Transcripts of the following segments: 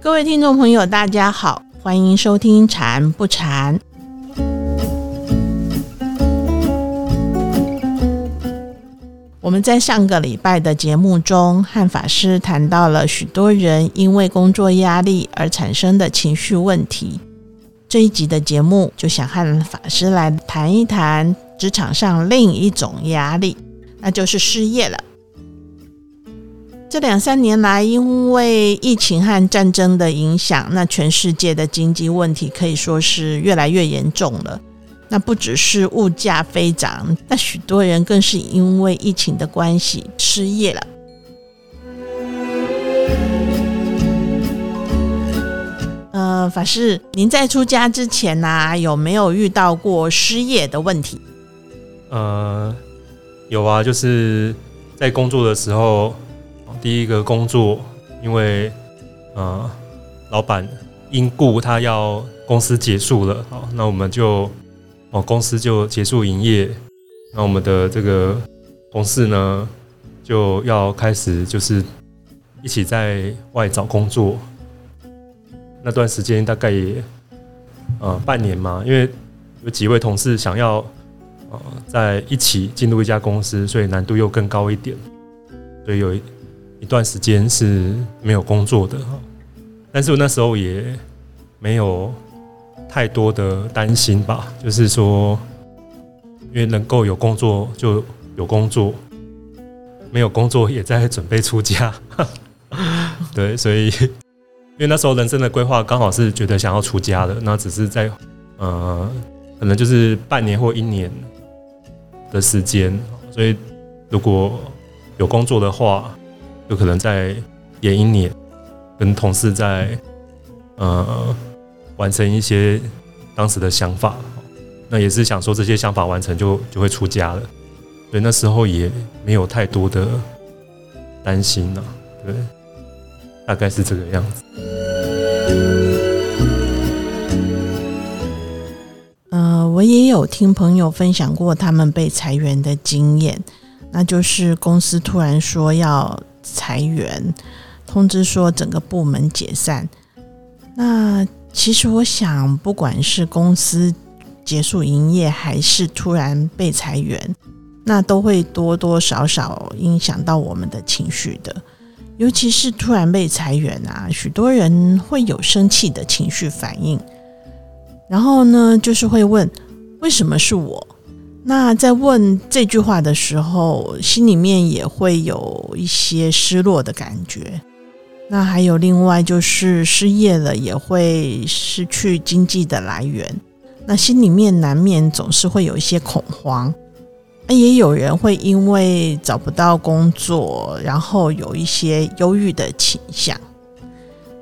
各位听众朋友，大家好，欢迎收听《禅不禅》。我们在上个礼拜的节目中，和法师谈到了许多人因为工作压力而产生的情绪问题。这一集的节目就想和法师来谈一谈职场上另一种压力，那就是失业了。这两三年来，因为疫情和战争的影响，那全世界的经济问题可以说是越来越严重了。那不只是物价飞涨，那许多人更是因为疫情的关系失业了。呃，法师，您在出家之前呢，有没有遇到过失业的问题？呃，有啊，就是在工作的时候，第一个工作，因为呃，老板因故他要公司结束了，好，那我们就。哦，公司就结束营业，那我们的这个同事呢，就要开始就是一起在外找工作。那段时间大概也呃半年嘛，因为有几位同事想要呃在一起进入一家公司，所以难度又更高一点，所以有一一段时间是没有工作的哈。但是我那时候也没有。太多的担心吧，就是说，因为能够有工作就有工作，没有工作也在准备出家，对，所以 因为那时候人生的规划刚好是觉得想要出家的，那只是在呃，可能就是半年或一年的时间，所以如果有工作的话，就可能在延一年，跟同事在呃。完成一些当时的想法，那也是想说这些想法完成就就会出家了，所以那时候也没有太多的担心呢，对，大概是这个样子。我也有听朋友分享过他们被裁员的经验，那就是公司突然说要裁员，通知说整个部门解散，那。其实我想，不管是公司结束营业，还是突然被裁员，那都会多多少少影响到我们的情绪的。尤其是突然被裁员啊，许多人会有生气的情绪反应。然后呢，就是会问为什么是我？那在问这句话的时候，心里面也会有一些失落的感觉。那还有另外就是失业了也会失去经济的来源，那心里面难免总是会有一些恐慌。那也有人会因为找不到工作，然后有一些忧郁的倾向。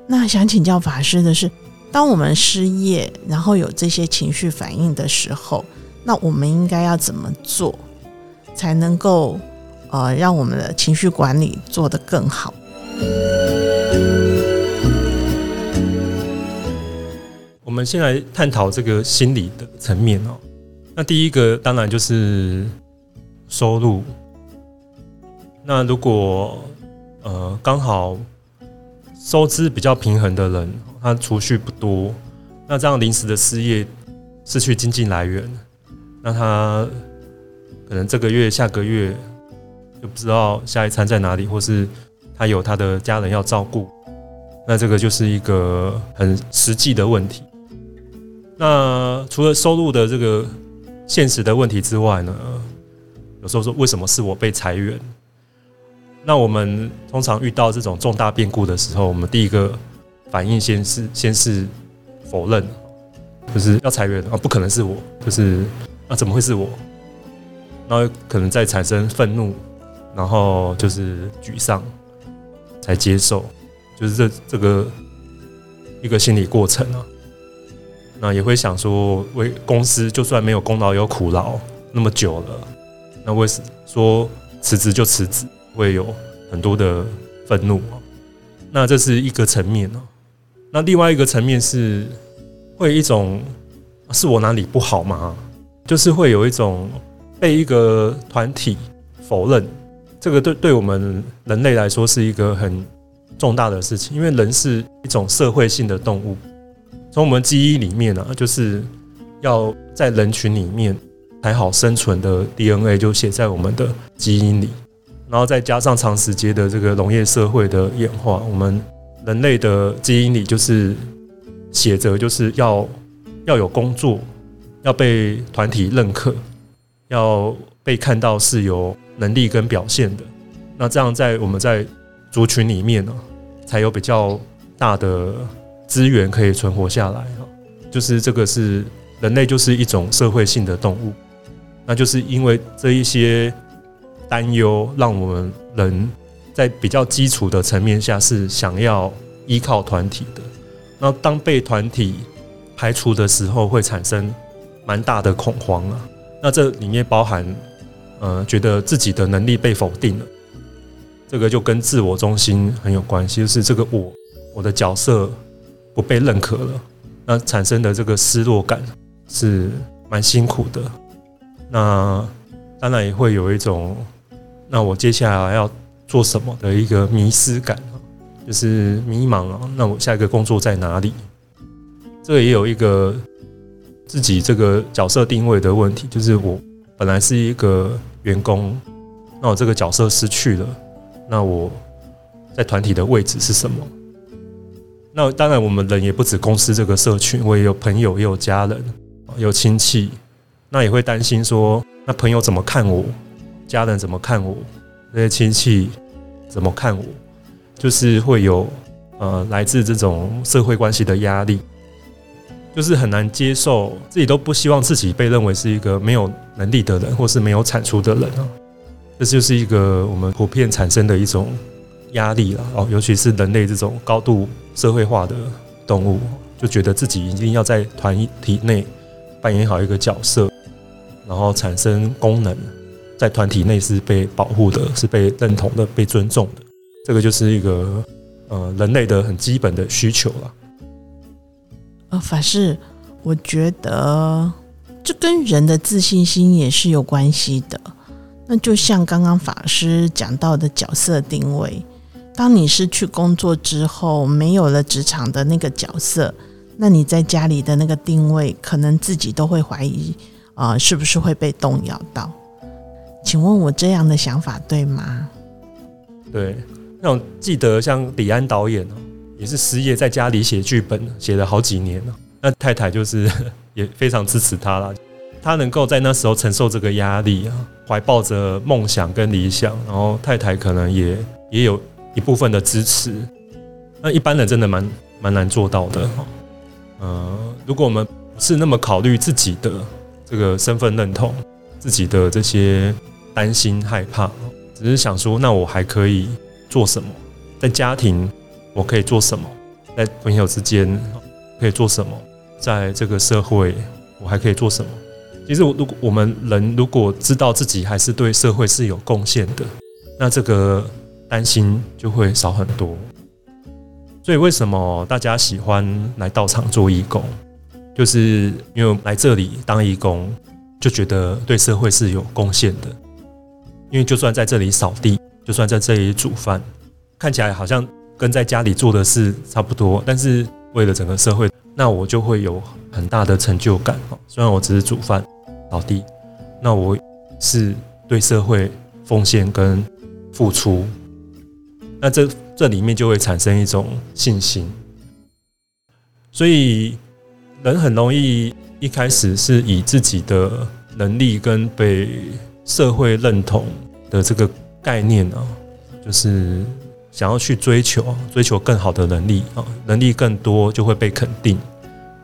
那想请教法师的是，当我们失业，然后有这些情绪反应的时候，那我们应该要怎么做，才能够呃让我们的情绪管理做得更好？我们先来探讨这个心理的层面哦。那第一个当然就是收入。那如果呃刚好收支比较平衡的人，他储蓄不多，那这样临时的失业失去经济来源，那他可能这个月、下个月就不知道下一餐在哪里，或是。他有他的家人要照顾，那这个就是一个很实际的问题。那除了收入的这个现实的问题之外呢，有时候说为什么是我被裁员？那我们通常遇到这种重大变故的时候，我们第一个反应先是先是否认，就是要裁员啊，不可能是我，就是啊，怎么会是我？然后可能再产生愤怒，然后就是沮丧。才接受，就是这这个一个心理过程啊。那也会想说，为公司就算没有功劳有苦劳那么久了，那为什说辞职就辞职，会有很多的愤怒啊。那这是一个层面啊。那另外一个层面是会一种是我哪里不好吗？就是会有一种被一个团体否认，这个对对我们人类来说是一个很重大的事情，因为人是一种社会性的动物。从我们基因里面呢，就是要在人群里面才好生存的 DNA 就写在我们的基因里，然后再加上长时间的这个农业社会的演化，我们人类的基因里就是写着就是要要有工作，要被团体认可，要被看到是有能力跟表现的。那这样在我们在族群里面呢，才有比较大的。资源可以存活下来哈，就是这个是人类就是一种社会性的动物，那就是因为这一些担忧，让我们人在比较基础的层面下是想要依靠团体的。那当被团体排除的时候，会产生蛮大的恐慌啊。那这里面包含，呃，觉得自己的能力被否定了，这个就跟自我中心很有关系，就是这个我我的角色。不被认可了，那产生的这个失落感是蛮辛苦的。那当然也会有一种，那我接下来要做什么的一个迷失感就是迷茫啊。那我下一个工作在哪里？这也有一个自己这个角色定位的问题，就是我本来是一个员工，那我这个角色失去了，那我在团体的位置是什么？那当然，我们人也不止公司这个社群，我也有朋友，也有家人，有亲戚，那也会担心说，那朋友怎么看我，家人怎么看我，那些亲戚怎么看我，就是会有呃来自这种社会关系的压力，就是很难接受自己都不希望自己被认为是一个没有能力的人，或是没有产出的人啊，这就是一个我们普遍产生的一种。压力了哦，尤其是人类这种高度社会化的动物，就觉得自己一定要在团体内扮演好一个角色，然后产生功能，在团体内是被保护的，是被认同的，被尊重的。这个就是一个呃人类的很基本的需求了。呃，法师，我觉得这跟人的自信心也是有关系的。那就像刚刚法师讲到的角色定位。当你失去工作之后，没有了职场的那个角色，那你在家里的那个定位，可能自己都会怀疑啊，是不是会被动摇到？请问我这样的想法对吗？对，那我记得像李安导演哦，也是失业在家里写剧本，写了好几年了。那太太就是 也非常支持他了，他能够在那时候承受这个压力啊，怀抱着梦想跟理想，然后太太可能也也有。一部分的支持，那一般人真的蛮蛮难做到的哈。呃，如果我们不是那么考虑自己的这个身份认同，自己的这些担心害怕，只是想说，那我还可以做什么？在家庭我可以做什么？在朋友之间可以做什么？在这个社会我还可以做什么？其实，我如果我们人如果知道自己还是对社会是有贡献的，那这个。担心就会少很多，所以为什么大家喜欢来道场做义工？就是因为来这里当义工，就觉得对社会是有贡献的。因为就算在这里扫地，就算在这里煮饭，看起来好像跟在家里做的事差不多，但是为了整个社会，那我就会有很大的成就感。虽然我只是煮饭、扫地，那我是对社会奉献跟付出。那这这里面就会产生一种信心，所以人很容易一开始是以自己的能力跟被社会认同的这个概念啊，就是想要去追求追求更好的能力啊，能力更多就会被肯定，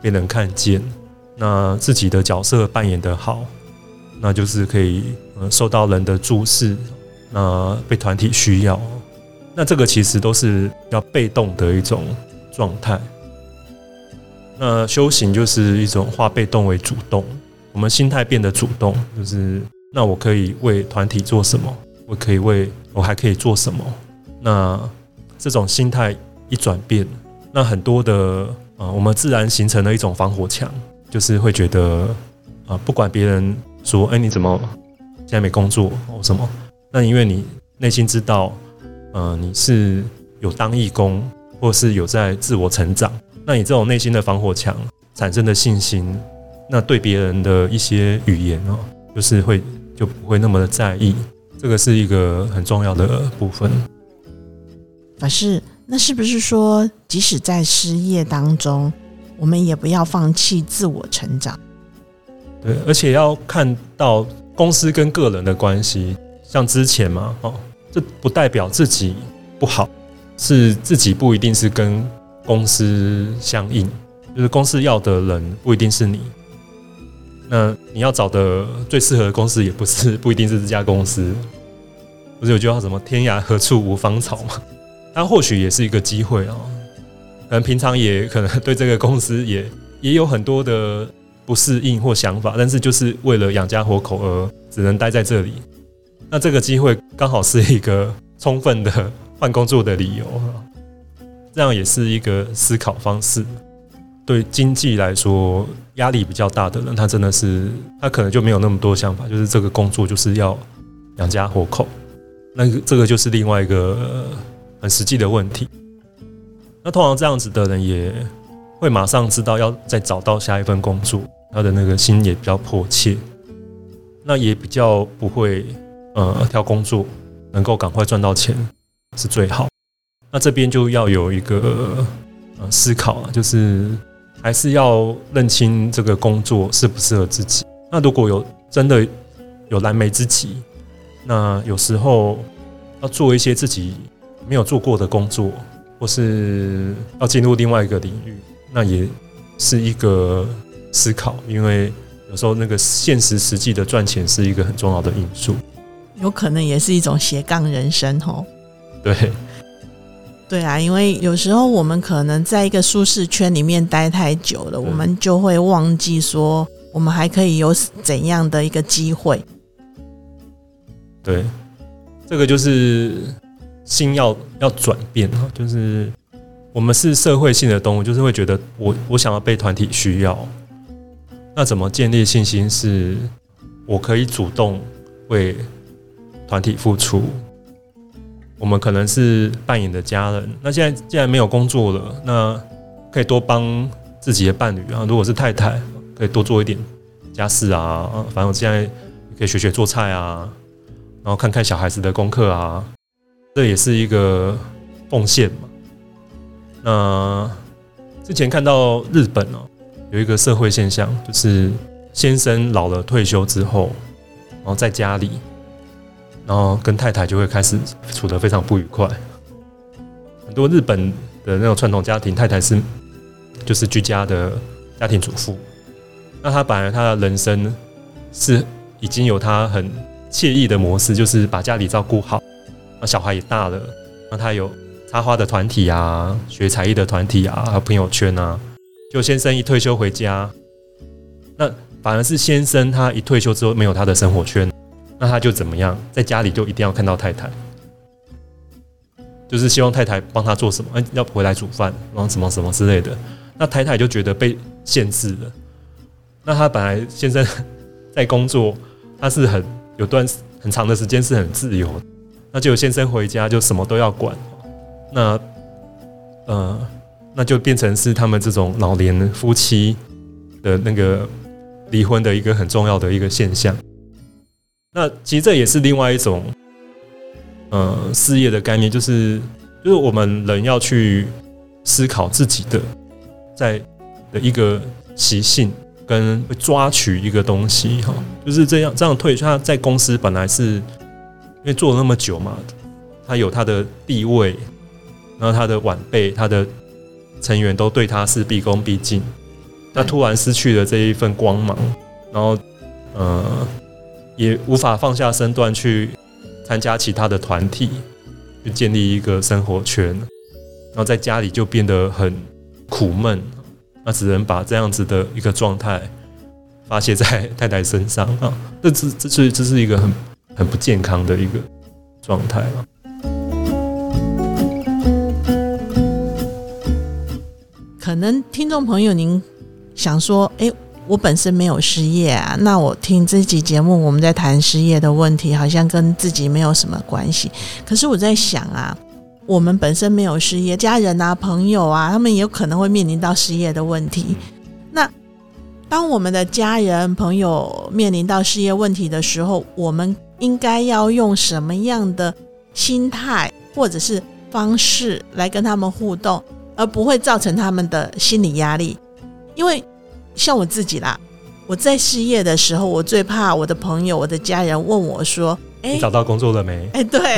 被人看见，那自己的角色扮演的好，那就是可以呃受到人的注视，那被团体需要。那这个其实都是要被动的一种状态。那修行就是一种化被动为主动，我们心态变得主动，就是那我可以为团体做什么？我可以为我还可以做什么？那这种心态一转变，那很多的啊，我们自然形成了一种防火墙，就是会觉得啊，不管别人说，哎，你怎么现在没工作或什么？那因为你。内心知道，呃，你是有当义工，或是有在自我成长，那你这种内心的防火墙产生的信心，那对别人的一些语言哦，就是会就不会那么的在意，这个是一个很重要的部分。法师，那是不是说，即使在失业当中，我们也不要放弃自我成长？对，而且要看到公司跟个人的关系，像之前嘛，哦，这不代表自己不好，是自己不一定是跟公司相应，就是公司要的人不一定是你。那你要找的最适合的公司，也不是 不一定是这家公司。不是有句话什么“天涯何处无芳草”吗？它或许也是一个机会哦，可能平常也可能对这个公司也也有很多的不适应或想法，但是就是为了养家活口而只能待在这里。那这个机会刚好是一个充分的换工作的理由，这样也是一个思考方式。对经济来说压力比较大的人，他真的是他可能就没有那么多想法，就是这个工作就是要养家活口。那这个就是另外一个。很实际的问题，那通常这样子的人也会马上知道要再找到下一份工作，他的那个心也比较迫切，那也比较不会呃挑工作，能够赶快赚到钱是最好。那这边就要有一个呃思考啊，就是还是要认清这个工作适不适合自己。那如果有真的有燃眉之急，那有时候要做一些自己。没有做过的工作，或是要进入另外一个领域，那也是一个思考，因为有时候那个现实实际的赚钱是一个很重要的因素，有可能也是一种斜杠人生哦。对，对啊，因为有时候我们可能在一个舒适圈里面待太久了，我们就会忘记说我们还可以有怎样的一个机会。对，这个就是。心要要转变啊，就是我们是社会性的动物，就是会觉得我我想要被团体需要，那怎么建立信心？是我可以主动为团体付出。我们可能是扮演的家人，那现在既然没有工作了，那可以多帮自己的伴侣啊。如果是太太，可以多做一点家事啊，反正我现在可以学学做菜啊，然后看看小孩子的功课啊。这也是一个奉献嘛。那之前看到日本哦，有一个社会现象，就是先生老了退休之后，然后在家里，然后跟太太就会开始处得非常不愉快。很多日本的那种传统家庭，太太是就是居家的家庭主妇，那他本来他的人生是已经有他很惬意的模式，就是把家里照顾好。那小孩也大了，那他有插花的团体啊，学才艺的团体啊，和朋友圈啊。就先生一退休回家，那反而是先生他一退休之后没有他的生活圈，那他就怎么样，在家里就一定要看到太太，就是希望太太帮他做什么，哎，要回来煮饭，然后什么什么之类的。那太太就觉得被限制了。那他本来先生在工作，他是很有段很长的时间是很自由。那就有先生回家就什么都要管，那呃，那就变成是他们这种老年夫妻的那个离婚的一个很重要的一个现象。那其实这也是另外一种呃事业的概念，就是就是我们人要去思考自己的在的一个习性，跟抓取一个东西哈，就是这样这样退。他在公司本来是。因为做了那么久嘛，他有他的地位，然后他的晚辈、他的成员都对他是毕恭毕敬。那突然失去了这一份光芒，然后呃，也无法放下身段去参加其他的团体，去建立一个生活圈，然后在家里就变得很苦闷。那只能把这样子的一个状态发泄在太太身上 啊。这这这是这是一个很。很不健康的一个状态了。可能听众朋友，您想说，哎，我本身没有失业啊，那我听这集节目，我们在谈失业的问题，好像跟自己没有什么关系。可是我在想啊，我们本身没有失业，家人啊、朋友啊，他们也有可能会面临到失业的问题。那当我们的家人、朋友面临到失业问题的时候，我们应该要用什么样的心态或者是方式来跟他们互动，而不会造成他们的心理压力？因为像我自己啦，我在失业的时候，我最怕我的朋友、我的家人问我说：“哎，找到工作了没？”哎，对，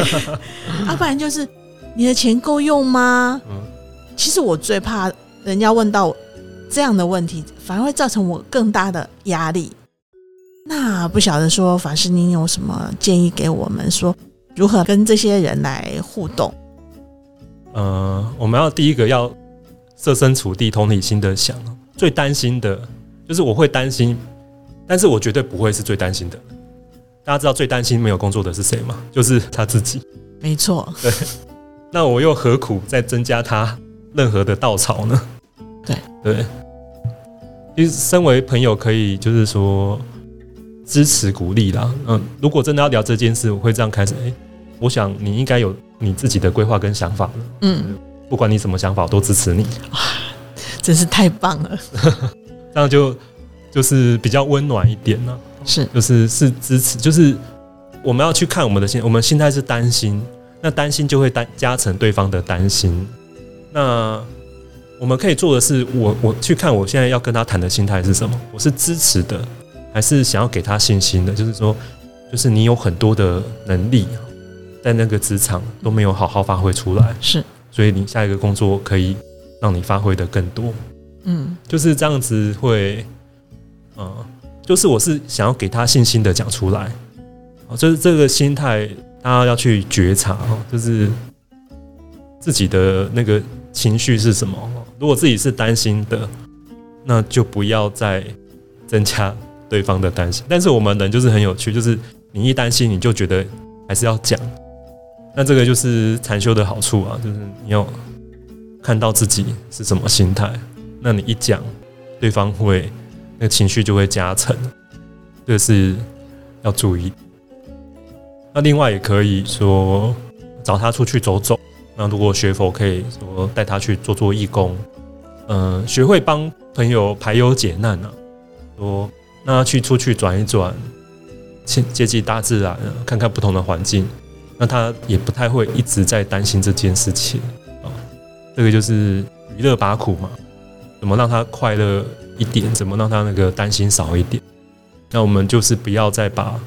要 不然就是你的钱够用吗？嗯，其实我最怕人家问到这样的问题，反而会造成我更大的压力。那不晓得说法师，您有什么建议给我们，说如何跟这些人来互动？呃，我们要第一个要设身处地、同理心的想。最担心的，就是我会担心，但是我绝对不会是最担心的。大家知道最担心没有工作的是谁吗？就是他自己。没错。对。那我又何苦再增加他任何的稻草呢？对对。其实身为朋友，可以就是说支持鼓励啦。嗯，如果真的要聊这件事，我会这样开始。哎，我想你应该有你自己的规划跟想法嗯。不管你什么想法，我都支持你。真是太棒了，这样就就是比较温暖一点呢。是，就是是支持，就是我们要去看我们的心，我们心态是担心，那担心就会担加成对方的担心。那我们可以做的是，我我去看我现在要跟他谈的心态是什么？我是支持的，还是想要给他信心的？就是说，就是你有很多的能力，在那个职场都没有好好发挥出来，是，所以你下一个工作可以。让你发挥的更多，嗯，就是这样子会，嗯，就是我是想要给他信心的讲出来，哦，就是这个心态，大家要去觉察哦，就是自己的那个情绪是什么。如果自己是担心的，那就不要再增加对方的担心。但是我们人就是很有趣，就是你一担心，你就觉得还是要讲，那这个就是禅修的好处啊，就是你要。看到自己是什么心态，那你一讲，对方会那个情绪就会加成，这是要注意。那另外也可以说找他出去走走。那如果学佛，可以说带他去做做义工，嗯，学会帮朋友排忧解难啊。说那去出去转一转，接接近大自然，看看不同的环境，那他也不太会一直在担心这件事情。这个就是娱乐把苦嘛，怎么让他快乐一点？怎么让他那个担心少一点？那我们就是不要再把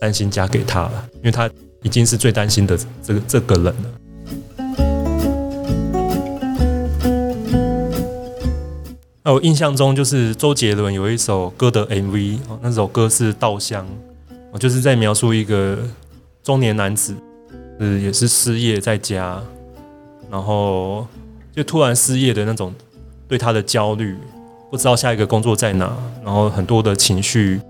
担心加给他了，因为他已经是最担心的这个这个人了。那我印象中就是周杰伦有一首歌的 MV，那首歌是《稻香》，就是在描述一个中年男子，是也是失业在家。然后就突然失业的那种，对他的焦虑，不知道下一个工作在哪，然后很多的情绪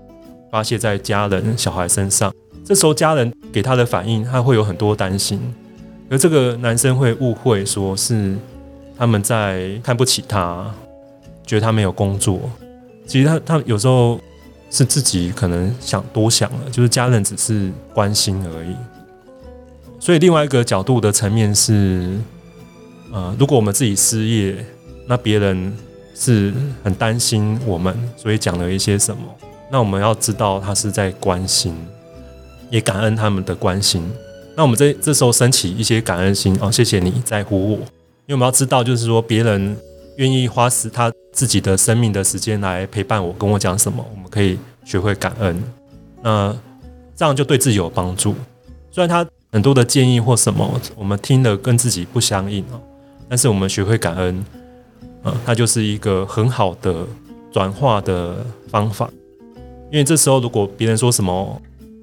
发泄在家人、小孩身上。这时候家人给他的反应，他会有很多担心，而这个男生会误会说是他们在看不起他，觉得他没有工作。其实他他有时候是自己可能想多想了，就是家人只是关心而已。所以另外一个角度的层面是。呃，如果我们自己失业，那别人是很担心我们，所以讲了一些什么？那我们要知道他是在关心，也感恩他们的关心。那我们这这时候升起一些感恩心哦，谢谢你在乎我，因为我们要知道，就是说别人愿意花时他自己的生命的时间来陪伴我，跟我讲什么，我们可以学会感恩。那这样就对自己有帮助。虽然他很多的建议或什么，我们听了跟自己不相应哦。但是我们学会感恩，呃，它就是一个很好的转化的方法。因为这时候如果别人说什么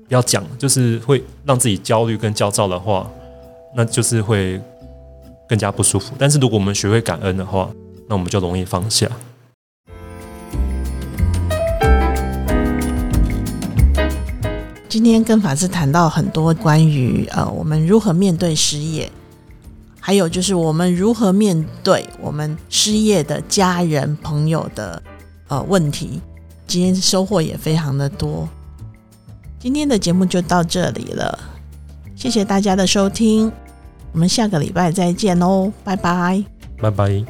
要讲，就是会让自己焦虑跟焦躁的话，那就是会更加不舒服。但是如果我们学会感恩的话，那我们就容易放下。今天跟法师谈到很多关于呃，我们如何面对失业。还有就是，我们如何面对我们失业的家人朋友的呃问题。今天收获也非常的多。今天的节目就到这里了，谢谢大家的收听，我们下个礼拜再见哦，拜拜，拜拜。